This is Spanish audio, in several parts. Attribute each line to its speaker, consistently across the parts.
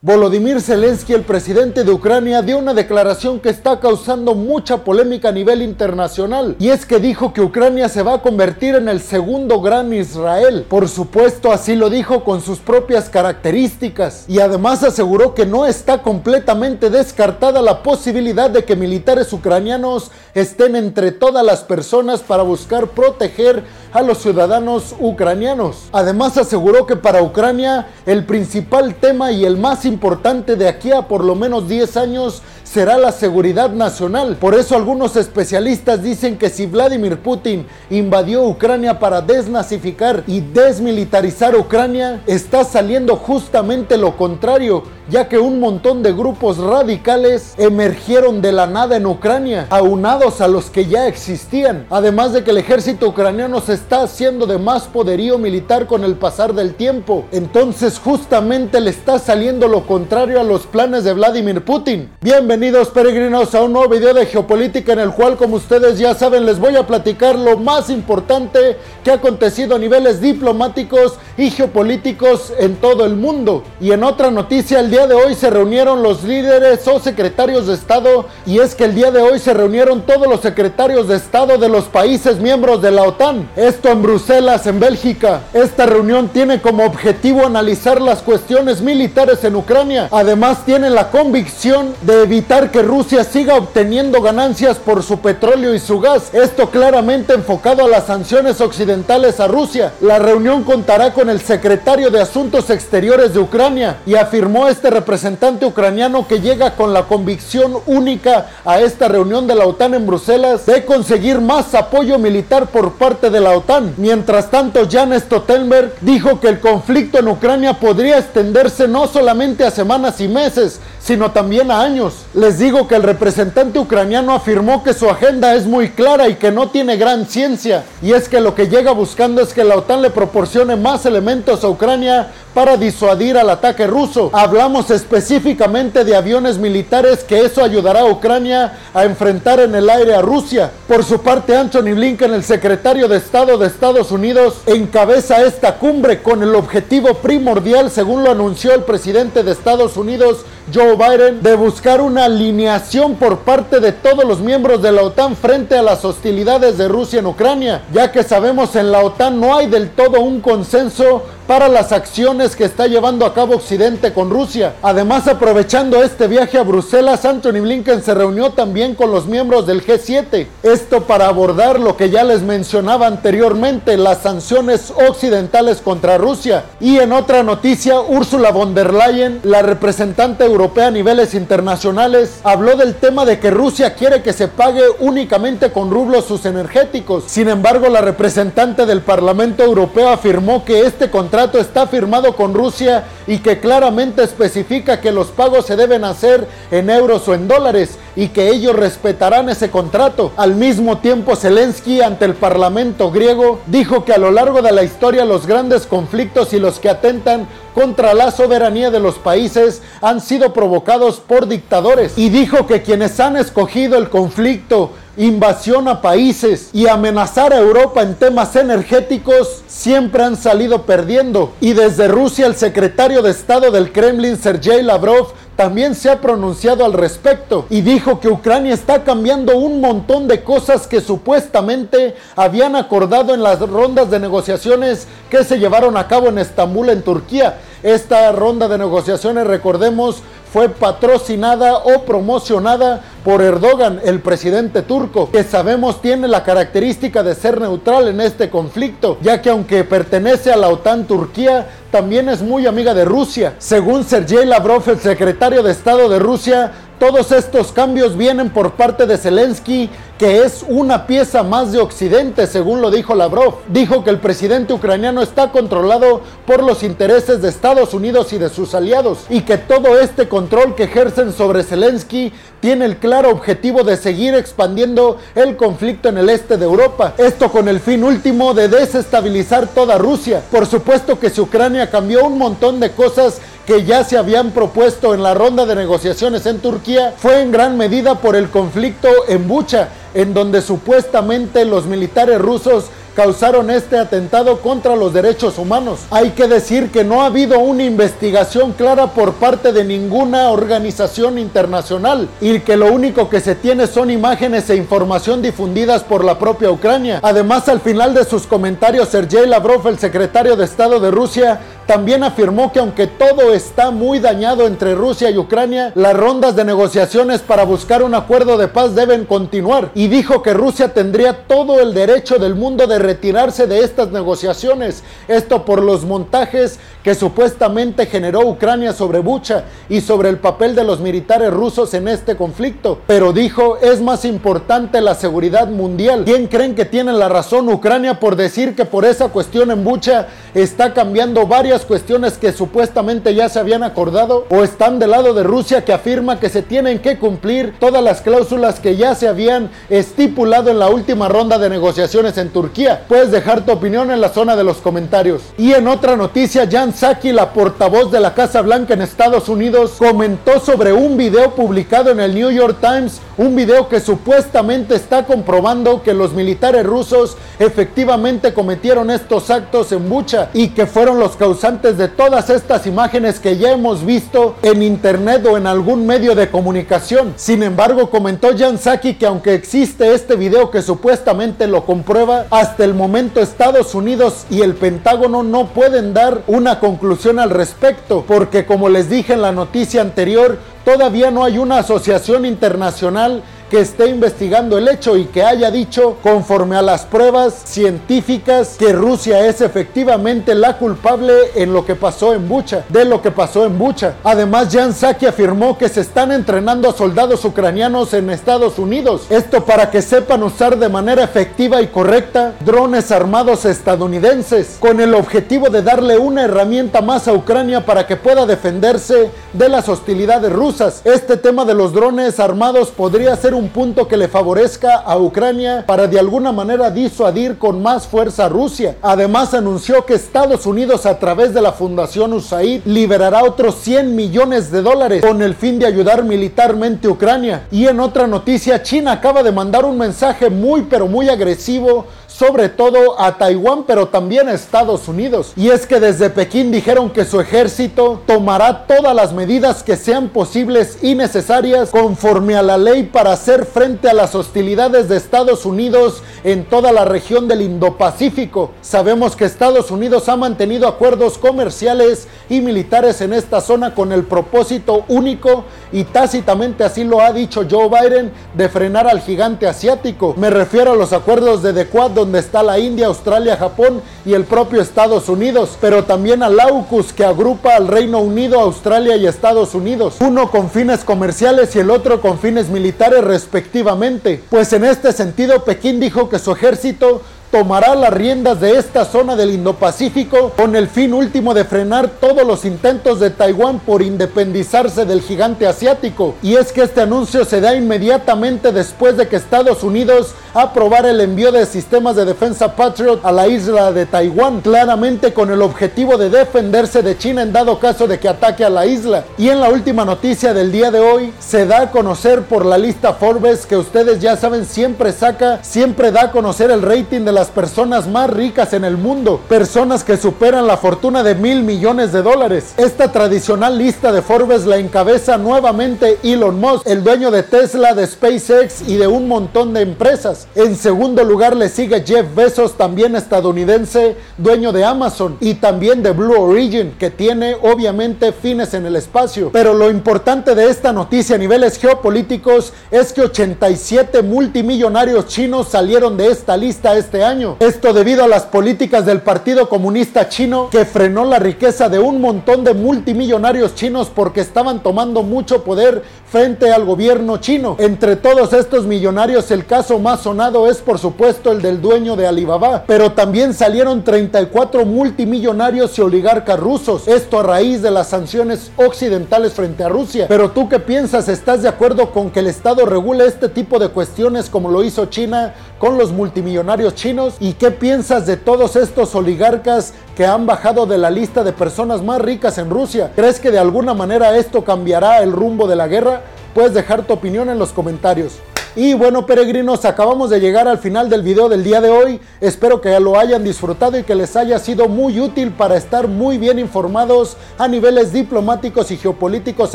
Speaker 1: Volodymyr Zelensky, el presidente de Ucrania, dio una declaración que está causando mucha polémica a nivel internacional. Y es que dijo que Ucrania se va a convertir en el segundo gran Israel. Por supuesto, así lo dijo con sus propias características. Y además aseguró que no está completamente descartada la posibilidad de que militares ucranianos estén entre todas las personas para buscar proteger a los ciudadanos ucranianos. Además aseguró que para Ucrania el principal tema y el más importante de aquí a por lo menos 10 años será la seguridad nacional. Por eso algunos especialistas dicen que si Vladimir Putin invadió Ucrania para desnazificar y desmilitarizar Ucrania, está saliendo justamente lo contrario, ya que un montón de grupos radicales emergieron de la nada en Ucrania, aunados a los que ya existían. Además de que el ejército ucraniano se está haciendo de más poderío militar con el pasar del tiempo. Entonces justamente le está saliendo lo contrario a los planes de Vladimir Putin. Bienvenidos peregrinos a un nuevo video de geopolítica en el cual como ustedes ya saben les voy a platicar lo más importante que ha acontecido a niveles diplomáticos y geopolíticos en todo el mundo. Y en otra noticia el día de hoy se reunieron los líderes o secretarios de Estado y es que el día de hoy se reunieron todos los secretarios de Estado de los países miembros de la OTAN. Esto en Bruselas, en Bélgica. Esta reunión tiene como objetivo analizar las cuestiones militares en Ucrania. Además tienen la convicción de evitar que Rusia siga obteniendo ganancias por su petróleo y su gas. Esto claramente enfocado a las sanciones occidentales a Rusia. La reunión contará con el secretario de Asuntos Exteriores de Ucrania y afirmó este representante ucraniano que llega con la convicción única a esta reunión de la OTAN en Bruselas de conseguir más apoyo militar por parte de la OTAN. Mientras tanto, Jan Stoltenberg dijo que el conflicto en Ucrania podría extenderse no solamente a semanas y meses, sino también a años. Les digo que el representante ucraniano afirmó que su agenda es muy clara y que no tiene gran ciencia. Y es que lo que llega buscando es que la OTAN le proporcione más elementos a Ucrania para disuadir al ataque ruso. Hablamos específicamente de aviones militares que eso ayudará a Ucrania a enfrentar en el aire a Rusia. Por su parte, Anthony Blinken, el secretario de Estado de Estados Unidos, encabeza esta cumbre con el objetivo primordial, según lo anunció el presidente de Estados Unidos, Joe Biden de buscar una alineación por parte de todos los miembros de la OTAN frente a las hostilidades de Rusia en Ucrania, ya que sabemos en la OTAN no hay del todo un consenso para las acciones que está llevando a cabo Occidente con Rusia. Además, aprovechando este viaje a Bruselas, Anthony Blinken se reunió también con los miembros del G7. Esto para abordar lo que ya les mencionaba anteriormente, las sanciones occidentales contra Rusia. Y en otra noticia, Ursula von der Leyen, la representante europea a niveles internacionales, habló del tema de que Rusia quiere que se pague únicamente con rublos sus energéticos. Sin embargo, la representante del Parlamento Europeo afirmó que este contrato está firmado con Rusia y que claramente especifica que los pagos se deben hacer en euros o en dólares y que ellos respetarán ese contrato. Al mismo tiempo, Zelensky ante el Parlamento griego dijo que a lo largo de la historia los grandes conflictos y los que atentan contra la soberanía de los países han sido provocados por dictadores y dijo que quienes han escogido el conflicto invasión a países y amenazar a Europa en temas energéticos siempre han salido perdiendo. Y desde Rusia el secretario de Estado del Kremlin, Sergei Lavrov, también se ha pronunciado al respecto y dijo que Ucrania está cambiando un montón de cosas que supuestamente habían acordado en las rondas de negociaciones que se llevaron a cabo en Estambul, en Turquía. Esta ronda de negociaciones, recordemos, fue patrocinada o promocionada por Erdogan, el presidente turco, que sabemos tiene la característica de ser neutral en este conflicto, ya que aunque pertenece a la OTAN Turquía, también es muy amiga de Rusia. Según Sergei Lavrov, el secretario de Estado de Rusia, todos estos cambios vienen por parte de Zelensky, que es una pieza más de Occidente, según lo dijo Lavrov. Dijo que el presidente ucraniano está controlado por los intereses de Estados Unidos y de sus aliados, y que todo este control que ejercen sobre Zelensky tiene el claro objetivo de seguir expandiendo el conflicto en el este de Europa. Esto con el fin último de desestabilizar toda Rusia. Por supuesto que si Ucrania cambió un montón de cosas que ya se habían propuesto en la ronda de negociaciones en Turquía fue en gran medida por el conflicto en Bucha, en donde supuestamente los militares rusos causaron este atentado contra los derechos humanos. Hay que decir que no ha habido una investigación clara por parte de ninguna organización internacional y que lo único que se tiene son imágenes e información difundidas por la propia Ucrania. Además, al final de sus comentarios, Sergei Lavrov, el secretario de Estado de Rusia, también afirmó que aunque todo está muy dañado entre Rusia y Ucrania, las rondas de negociaciones para buscar un acuerdo de paz deben continuar y dijo que Rusia tendría todo el derecho del mundo de retirarse de estas negociaciones. Esto por los montajes que supuestamente generó Ucrania sobre Bucha y sobre el papel de los militares rusos en este conflicto. Pero dijo, es más importante la seguridad mundial. ¿Quién creen que tiene la razón Ucrania por decir que por esa cuestión en Bucha está cambiando varias cuestiones que supuestamente ya se habían acordado? ¿O están del lado de Rusia que afirma que se tienen que cumplir todas las cláusulas que ya se habían estipulado en la última ronda de negociaciones en Turquía? Puedes dejar tu opinión en la zona de los comentarios. Y en otra noticia, Jan Psaki, la portavoz de la Casa Blanca en Estados Unidos, comentó sobre un video publicado en el New York Times, un video que supuestamente está comprobando que los militares rusos efectivamente cometieron estos actos en Bucha y que fueron los causantes de todas estas imágenes que ya hemos visto en internet o en algún medio de comunicación. Sin embargo, comentó Jan Psaki que aunque existe este video que supuestamente lo comprueba, hasta el momento Estados Unidos y el Pentágono no pueden dar una conclusión al respecto, porque como les dije en la noticia anterior, todavía no hay una asociación internacional que esté investigando el hecho y que haya dicho, conforme a las pruebas científicas, que Rusia es efectivamente la culpable en lo que pasó en Bucha, de lo que pasó en Bucha. Además, Jan Psaki afirmó que se están entrenando a soldados ucranianos en Estados Unidos. Esto para que sepan usar de manera efectiva y correcta drones armados estadounidenses, con el objetivo de darle una herramienta más a Ucrania para que pueda defenderse de las hostilidades rusas. Este tema de los drones armados podría ser un punto que le favorezca a Ucrania para de alguna manera disuadir con más fuerza a Rusia. Además anunció que Estados Unidos a través de la Fundación USAID liberará otros 100 millones de dólares con el fin de ayudar militarmente a Ucrania. Y en otra noticia, China acaba de mandar un mensaje muy pero muy agresivo sobre todo a Taiwán, pero también a Estados Unidos. Y es que desde Pekín dijeron que su ejército tomará todas las medidas que sean posibles y necesarias conforme a la ley para hacer frente a las hostilidades de Estados Unidos en toda la región del Indo-Pacífico. Sabemos que Estados Unidos ha mantenido acuerdos comerciales y militares en esta zona con el propósito único y tácitamente así lo ha dicho Joe Biden de frenar al gigante asiático. Me refiero a los acuerdos de The Quad donde está la India, Australia, Japón y el propio Estados Unidos, pero también al AUKUS que agrupa al Reino Unido, Australia y Estados Unidos, uno con fines comerciales y el otro con fines militares respectivamente. Pues en este sentido Pekín dijo que su ejército tomará las riendas de esta zona del Indo-Pacífico con el fin último de frenar todos los intentos de Taiwán por independizarse del gigante asiático. Y es que este anuncio se da inmediatamente después de que Estados Unidos aprobara el envío de sistemas de defensa Patriot a la isla de Taiwán, claramente con el objetivo de defenderse de China en dado caso de que ataque a la isla. Y en la última noticia del día de hoy, se da a conocer por la lista Forbes que ustedes ya saben siempre saca, siempre da a conocer el rating de la las personas más ricas en el mundo, personas que superan la fortuna de mil millones de dólares. Esta tradicional lista de Forbes la encabeza nuevamente Elon Musk, el dueño de Tesla, de SpaceX y de un montón de empresas. En segundo lugar le sigue Jeff Bezos, también estadounidense, dueño de Amazon y también de Blue Origin, que tiene obviamente fines en el espacio. Pero lo importante de esta noticia a niveles geopolíticos es que 87 multimillonarios chinos salieron de esta lista este año esto debido a las políticas del Partido Comunista Chino que frenó la riqueza de un montón de multimillonarios chinos porque estaban tomando mucho poder frente al gobierno chino. Entre todos estos millonarios el caso más sonado es por supuesto el del dueño de Alibaba, pero también salieron 34 multimillonarios y oligarcas rusos. Esto a raíz de las sanciones occidentales frente a Rusia. Pero tú qué piensas? ¿Estás de acuerdo con que el Estado regule este tipo de cuestiones como lo hizo China con los multimillonarios chinos? ¿Y qué piensas de todos estos oligarcas que han bajado de la lista de personas más ricas en Rusia? ¿Crees que de alguna manera esto cambiará el rumbo de la guerra? Puedes dejar tu opinión en los comentarios. Y bueno peregrinos, acabamos de llegar al final del video del día de hoy. Espero que lo hayan disfrutado y que les haya sido muy útil para estar muy bien informados a niveles diplomáticos y geopolíticos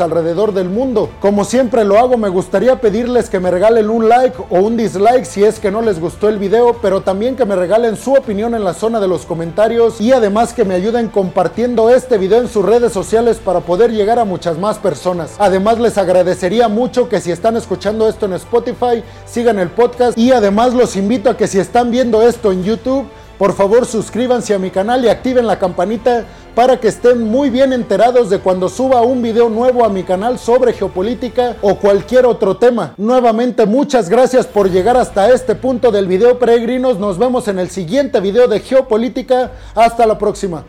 Speaker 1: alrededor del mundo. Como siempre lo hago, me gustaría pedirles que me regalen un like o un dislike si es que no les gustó el video, pero también que me regalen su opinión en la zona de los comentarios y además que me ayuden compartiendo este video en sus redes sociales para poder llegar a muchas más personas. Además les agradecería mucho que si están escuchando esto en Sigan el podcast y además los invito a que si están viendo esto en YouTube, por favor suscríbanse a mi canal y activen la campanita para que estén muy bien enterados de cuando suba un video nuevo a mi canal sobre geopolítica o cualquier otro tema. Nuevamente muchas gracias por llegar hasta este punto del video peregrinos. Nos vemos en el siguiente video de geopolítica. Hasta la próxima.